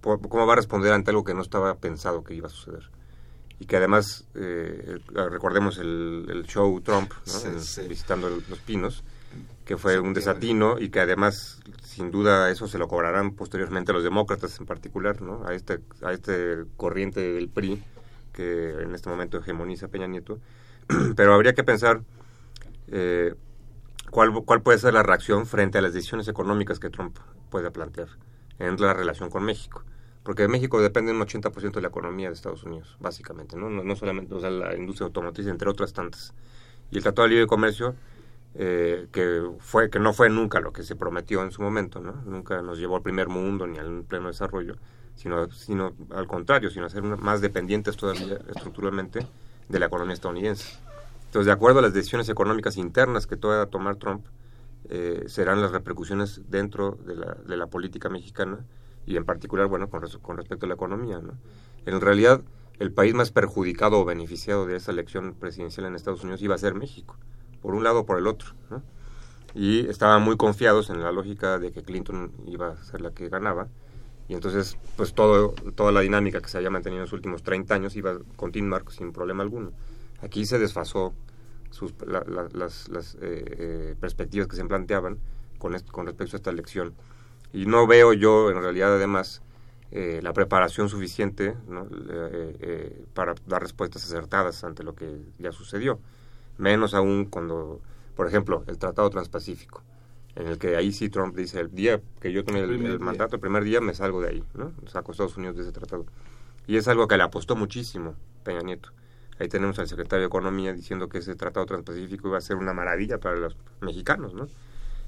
cómo va a responder ante algo que no estaba pensado que iba a suceder. y que además, eh, recordemos el, show Trump, visitando los pinos, que fue un desatino y que además, sin duda, eso se lo cobrarán posteriormente los demócratas en particular, ¿no? a, este, a este corriente del PRI que en este momento hegemoniza Peña Nieto. *clears throat* Pero habría que pensar eh, cuál, cuál puede ser la reacción frente a las decisiones económicas que Trump puede plantear en la relación con México porque México depende un 80% de la economía de Estados Unidos, básicamente, ¿no? No, solamente o sea, la industria automotriz, entre otras tantas. Y el Tratado de Libre Comercio, eh, que, fue, que no fue nunca lo que se prometió en su momento, ¿no? Nunca nos llevó al primer mundo ni al pleno desarrollo, sino, sino al contrario, sino a ser más dependientes todavía estructuralmente de la economía estadounidense. Entonces, de acuerdo a las decisiones económicas internas que pueda tomar Trump, eh, serán las repercusiones dentro de la, política mexicana y en particular, bueno, con, respecto a la economía, ¿no? En realidad, el país más perjudicado o beneficiado de esa elección presidencial en Estados Unidos iba a ser México, por un lado o por el otro. Y estaban muy confiados en la lógica de que Clinton iba a ser la que ganaba, y entonces, pues todo, toda la dinámica que se había mantenido en los últimos 30 años iba a continuar sin problema alguno. Aquí se desfasó sus, las, las eh, eh, perspectivas que se planteaban con, con respecto a esta elección y no veo yo en realidad además eh, la preparación suficiente eh, eh, para dar respuestas acertadas ante lo que ya sucedió. Menos aún cuando, por ejemplo, el Tratado Transpacífico, en el que ahí sí Trump dice, el día que yo tomé el, mandato, el primer día me salgo de ahí, ¿no? saco a Estados Unidos de ese tratado. Y es algo que le apostó muchísimo Peña Nieto. Ahí tenemos al secretario de Economía diciendo que ese tratado transpacífico iba a ser una maravilla para los mexicanos, ¿no?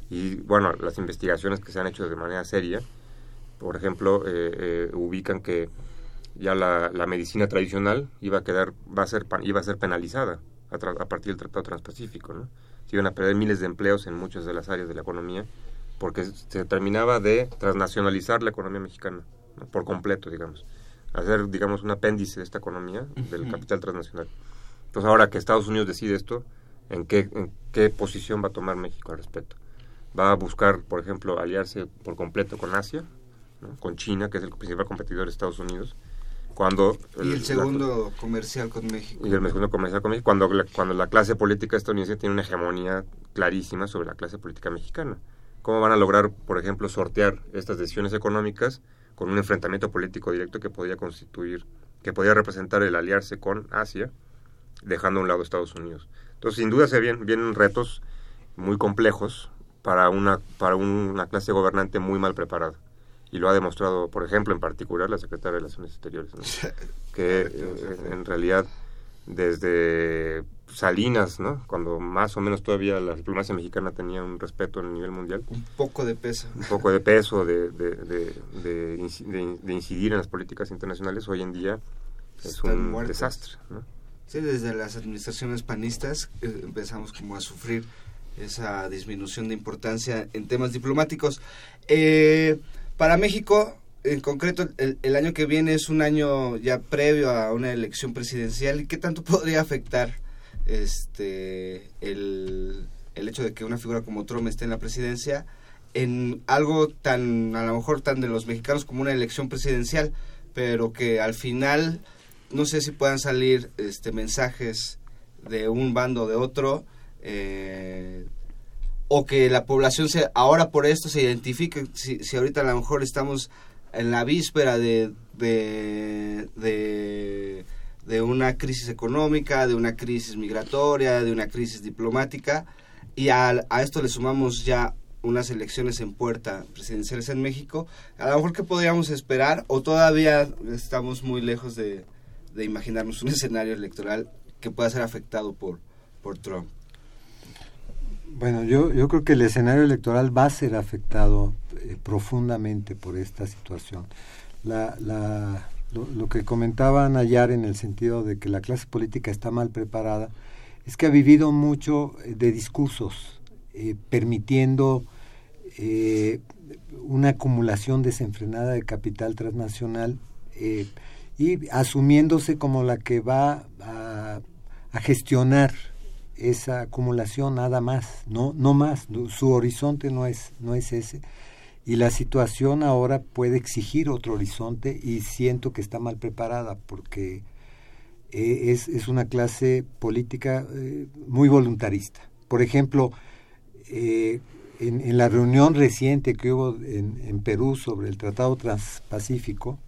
Y bueno, las investigaciones que se han hecho de manera seria, por ejemplo, eh, eh, ubican que ya la, medicina tradicional iba a quedar, va a ser, iba a ser penalizada a, partir del Tratado Transpacífico, ¿no? Se iban a perder miles de empleos en muchas de las áreas de la economía porque se terminaba de transnacionalizar la economía mexicana, por completo, digamos. Hacer, digamos, un apéndice de esta economía, del capital transnacional. Entonces, ahora que Estados Unidos decide esto, ¿en qué, en qué posición va a tomar México al respecto? va a buscar, por ejemplo, aliarse por completo con Asia, con China, que es el principal competidor de Estados Unidos. Cuando y el, segundo comercial con México. Y el segundo comercial con México, cuando la, cuando la clase política estadounidense tiene una hegemonía clarísima sobre la clase política mexicana. ¿Cómo van a lograr, por ejemplo, sortear estas decisiones económicas con un enfrentamiento político directo que podría constituir, que podría representar el aliarse con Asia, dejando a un lado Estados Unidos? Entonces, sin duda se vienen, vienen retos muy complejos para una, para una clase gobernante muy mal preparada. Y lo ha demostrado, por ejemplo, en particular la Secretaria de Relaciones Exteriores, *laughs* que eh, en realidad desde Salinas, ¿no? cuando más o menos todavía la diplomacia mexicana tenía un respeto a nivel mundial. Un poco de peso. Un poco de peso de, de, de, de incidir en las políticas internacionales, hoy en día es un desastre. ¿no? Sí, desde las administraciones panistas eh, empezamos como a sufrir esa disminución de importancia en temas diplomáticos. Eh, para México, en concreto, el, año que viene es un año ya previo a una elección presidencial. ¿Y qué tanto *laughs* podría afectar este el, el hecho de que una figura como Trump esté en la presidencia en algo tan, a lo mejor tan de los mexicanos como una elección presidencial, pero que al final no sé si puedan salir este mensajes de un bando o de otro eh, o que la población se ahora por esto se identifique si, ahorita a lo mejor estamos en la víspera de, de, una crisis económica, de una crisis migratoria, de una crisis diplomática, y a, a, esto le sumamos ya unas elecciones en puerta presidenciales en México, a lo mejor que podríamos esperar, o todavía estamos muy lejos de, de imaginarnos un *laughs* escenario electoral que pueda ser afectado por, por Trump. Bueno, yo, yo creo que el escenario electoral va a ser afectado eh, profundamente por esta situación. La, la, lo, que comentaba Nayar en el sentido de que la clase política está mal preparada, es que ha vivido mucho eh, de discursos, eh, permitiendo una acumulación desenfrenada de capital transnacional y asumiéndose como la que va a, a gestionar esa acumulación nada más, no, no más, su horizonte no es, no es ese. Y la situación ahora puede exigir otro horizonte y siento que está mal preparada porque eh, es, es, una clase política eh, muy voluntarista. Por ejemplo, eh, en, la reunión reciente que hubo en, Perú sobre el Tratado Transpacífico,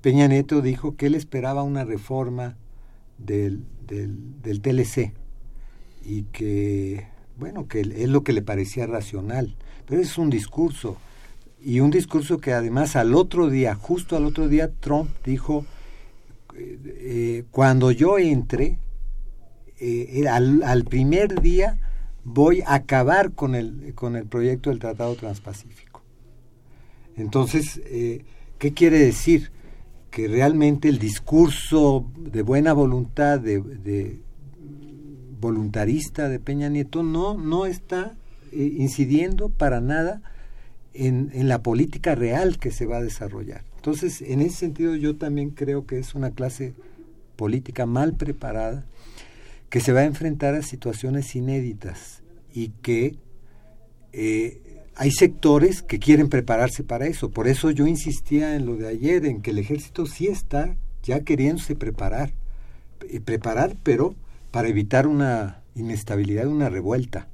Peña Neto dijo que él esperaba una reforma del, del TLC y que, bueno, que es lo que le parecía racional. Pero es un discurso y un discurso que además al otro día, justo al otro día, Trump dijo, eh, eh, cuando yo entre, eh, al, primer día voy a acabar con el, con el proyecto del Tratado Transpacífico. Entonces, ¿qué quiere decir? Que realmente el discurso de buena voluntad, de voluntarista de Peña Nieto, no, no está incidiendo para nada en, en, la política real que se va a desarrollar. Entonces, en ese sentido, yo también creo que es una clase política mal preparada que se va a enfrentar a situaciones inéditas y que eh, hay sectores que quieren prepararse para eso. Por eso yo insistía en lo de ayer, en que el ejército sí está ya queriéndose preparar. Eh, preparar, pero para evitar una inestabilidad, una revuelta.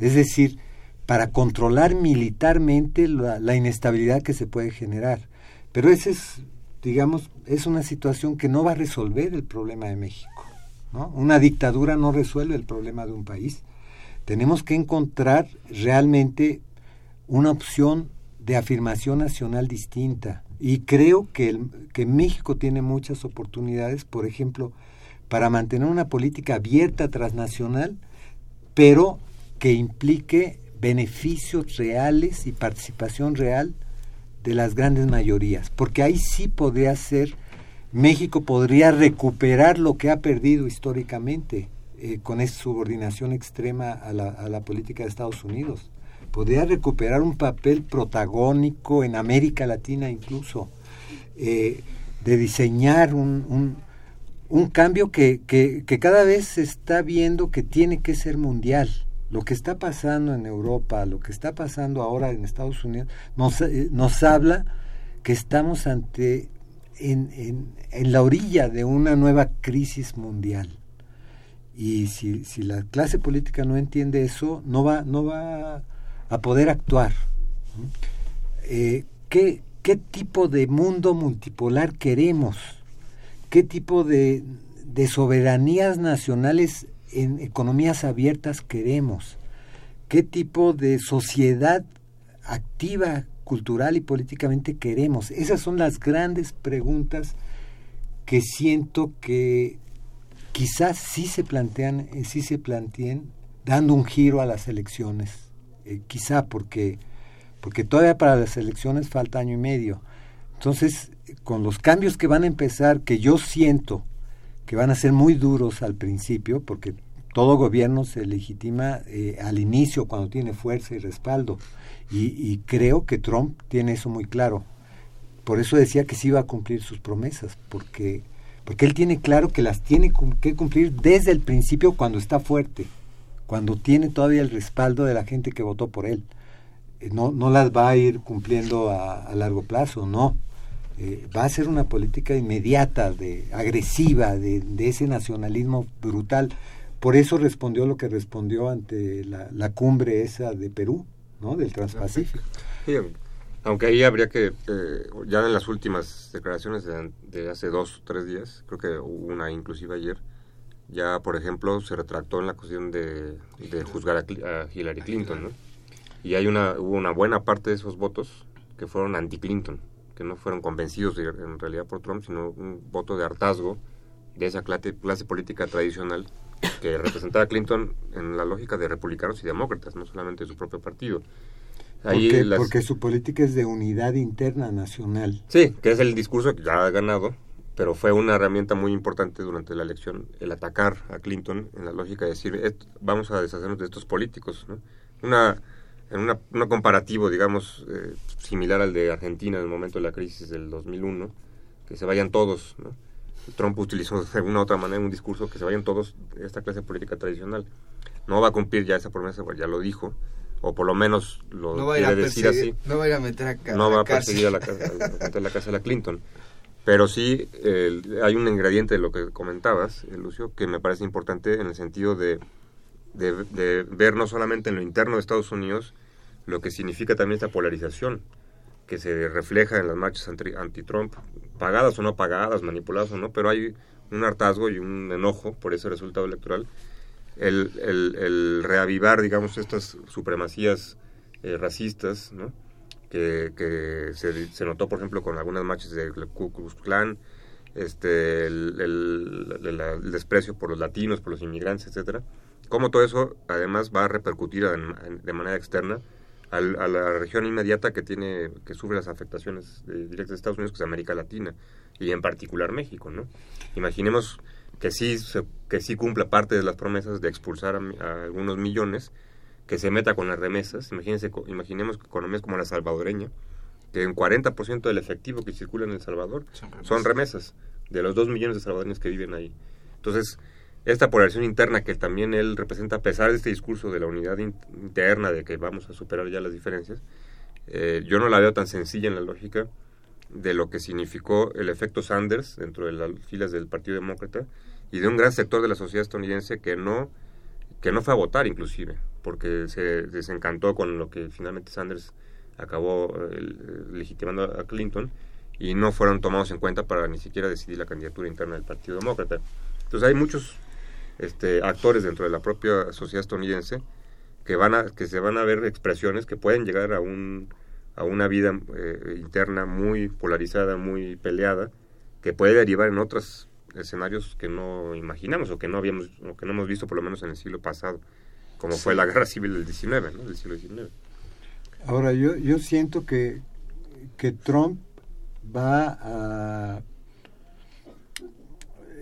Es decir, para controlar militarmente la, inestabilidad que se puede generar. Pero esa es, digamos, es una situación que no va a resolver el problema de México. ¿no? Una dictadura no resuelve el problema de un país. Tenemos que encontrar realmente una opción de afirmación nacional distinta. Y creo que, que México tiene muchas oportunidades, por ejemplo, para mantener una política abierta transnacional, pero que implique beneficios reales y participación real de las grandes mayorías, porque ahí sí podría ser, México podría recuperar lo que ha perdido históricamente eh, con esa subordinación extrema a la, política de Estados Unidos, podría recuperar un papel protagónico en América Latina incluso, eh, de diseñar un, un cambio que, que, cada vez se está viendo que tiene que ser mundial lo que está pasando en Europa, lo que está pasando ahora en Estados Unidos, nos, eh, nos habla que estamos ante en, en, en, la orilla de una nueva crisis mundial. Y si, si, la clase política no entiende eso, no va, no va a poder actuar. Eh, ¿qué, ¿Qué tipo de mundo multipolar queremos? ¿Qué tipo de, soberanías nacionales en economías abiertas queremos? ¿Qué tipo de sociedad activa, cultural y políticamente queremos? Esas son las grandes preguntas que siento que quizás sí se plantean, eh, sí se planteen dando un giro a las elecciones, eh, quizá porque, porque todavía para las elecciones falta año y medio. Entonces, con los cambios que van a empezar, que yo siento que van a ser muy duros al principio, porque todo gobierno se legitima eh, al inicio cuando tiene fuerza y respaldo. Y, y, creo que Trump tiene eso muy claro. Por eso decía que sí iba a cumplir sus promesas, porque, porque él tiene claro que las tiene que cumplir desde el principio cuando está fuerte, cuando tiene todavía el respaldo de la gente que votó por él. Eh, no, no las va a ir cumpliendo a, a largo plazo, no. Eh, va a ser una política inmediata, de, agresiva, de, ese nacionalismo brutal por eso respondió lo que respondió ante la, cumbre esa de Perú, ¿no? Del Transpacífico. Sí, aunque ahí habría que, ya en las últimas declaraciones de, hace dos o tres días, creo que hubo una inclusive ayer, ya por ejemplo se retractó en la cuestión de, juzgar a, a, Hillary Clinton, ¿no? Y hay una, hubo una buena parte de esos votos que fueron anti-Clinton, que no fueron convencidos de, en realidad por Trump, sino un voto de hartazgo de esa clase, clase política tradicional que *laughs* representaba a Clinton en la lógica de republicanos y demócratas, no solamente de su propio partido. Ahí porque, las... porque su política es de unidad interna nacional. Sí, que es el discurso que ya ha ganado, pero fue una herramienta muy importante durante la elección el atacar a Clinton en la lógica de decir, vamos a deshacernos de estos políticos. ¿no? Una, en una, una comparativo, digamos, eh, similar al de Argentina en el momento de la crisis del 2001, que se vayan todos, ¿no? Trump utilizó de alguna u otra manera un discurso que se vayan todos esta clase política tradicional. No va a cumplir ya esa promesa, pues ya lo dijo, o por lo menos lo no quiere decir así. No va a ir a meter a, No va a perseguir a la, a, a la casa de la Clinton. Pero sí hay un ingrediente de lo que comentabas, eh, Lucio, que me parece importante en el sentido de, de, ver no solamente en lo interno de Estados Unidos lo que significa también esta polarización que se refleja en las marchas anti-Trump, pagadas o no pagadas, manipuladas o no, pero hay un hartazgo y un enojo por ese resultado electoral. El, el, reavivar, digamos, estas supremacías eh, racistas, ¿no? que, se, notó, por ejemplo, con algunas marchas del Ku Klux Klan, este, el, desprecio por los latinos, por los inmigrantes, etcétera. Cómo todo eso, además, va a repercutir de manera externa a la región inmediata que tiene que sufre las afectaciones directas de Estados Unidos, que es América Latina y en particular México, ¿no? Imaginemos que sí que sí cumpla parte de las promesas de expulsar a algunos millones que se meta con las remesas. Imagínense, imaginemos economías como la salvadoreña, que un 40% del efectivo que circula en El Salvador son remesas. de los 2 millones de salvadoreños que viven ahí. Entonces, esta polarización interna que también él representa, a pesar de este discurso de la unidad interna, de que vamos a superar ya las diferencias, eh, yo no la veo tan sencilla en la lógica de lo que significó el efecto Sanders dentro de las filas del Partido Demócrata y de un gran sector de la sociedad estadounidense que no que no fue a votar inclusive, porque se desencantó con lo que finalmente Sanders acabó legitimando a Clinton y no fueron tomados en cuenta para ni siquiera decidir la candidatura interna del Partido Demócrata. Entonces hay muchos este, actores dentro de la propia sociedad estadounidense que van a que se van a ver expresiones que pueden llegar a un a una vida eh, interna muy polarizada, muy peleada, que puede derivar en otras escenarios que no imaginamos o que no habíamos o que no hemos visto por lo menos en el siglo pasado, como fue la guerra civil del 19, ¿no? del siglo XIX. Ahora yo yo siento que que Trump va a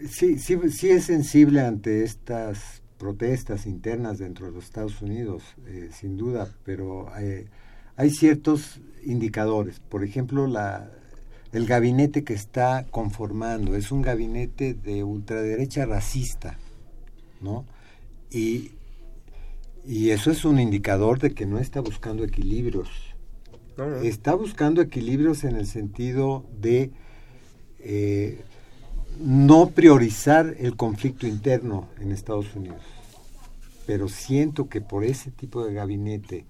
sí sí sí es sensible ante estas protestas internas dentro de los Estados Unidos, eh, sin duda, pero eh, hay ciertos indicadores. Por ejemplo, la, el gabinete que está conformando es un gabinete de ultraderecha racista, ¿no? Y, y eso es un indicador de que no está buscando equilibrios. Está buscando equilibrios en el sentido de eh, no priorizar el conflicto interno en Estados Unidos. Pero siento que por ese tipo de gabinete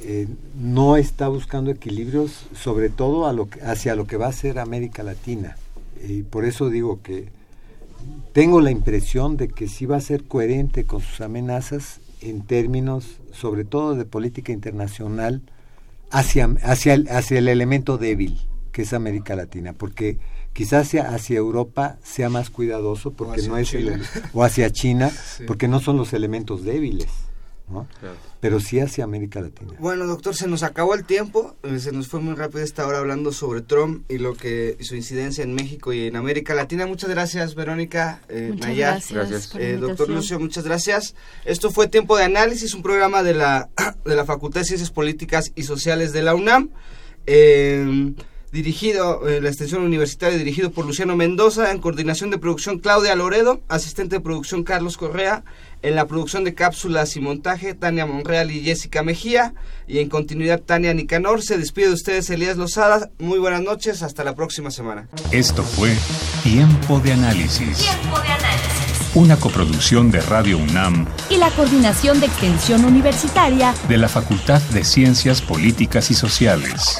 eh, no está buscando equilibrios, sobre todo hacia lo que va a ser América Latina. Y por eso digo que tengo la impresión de que sí va a ser coherente con sus amenazas en términos, sobre todo de política internacional, hacia, hacia, el, hacia el elemento débil, que es América Latina, porque quizás hacia, hacia Europa sea más cuidadoso, porque no es o hacia China, *laughs* porque no son los elementos débiles. ¿no? pero sí hacia América Latina. Bueno, doctor, se nos acabó el tiempo, eh, se nos fue muy rápido esta hora hablando sobre Trump y lo que su incidencia en México y en América Latina. Muchas gracias, Verónica, eh, gracias. Eh, doctor Lucio, muchas gracias. Esto fue Tiempo de Análisis, un programa de la, *clears throat* de la Facultad de Ciencias Políticas y Sociales de la UNAM. Eh, dirigido, la extensión universitaria dirigido por Luciano Mendoza, en coordinación de producción Claudia Loredo, asistente de producción Carlos Correa, en la producción de cápsulas y montaje, Tania Monreal y Jessica Mejía. Y en continuidad, Tania Nicanor. Se despide de ustedes, Elías Lozada. Muy buenas noches. Hasta la próxima semana. Esto fue Tiempo de Análisis. Tiempo de Análisis. Una coproducción de Radio UNAM y la Coordinación de Extensión Universitaria de la Facultad de Ciencias Políticas y Sociales.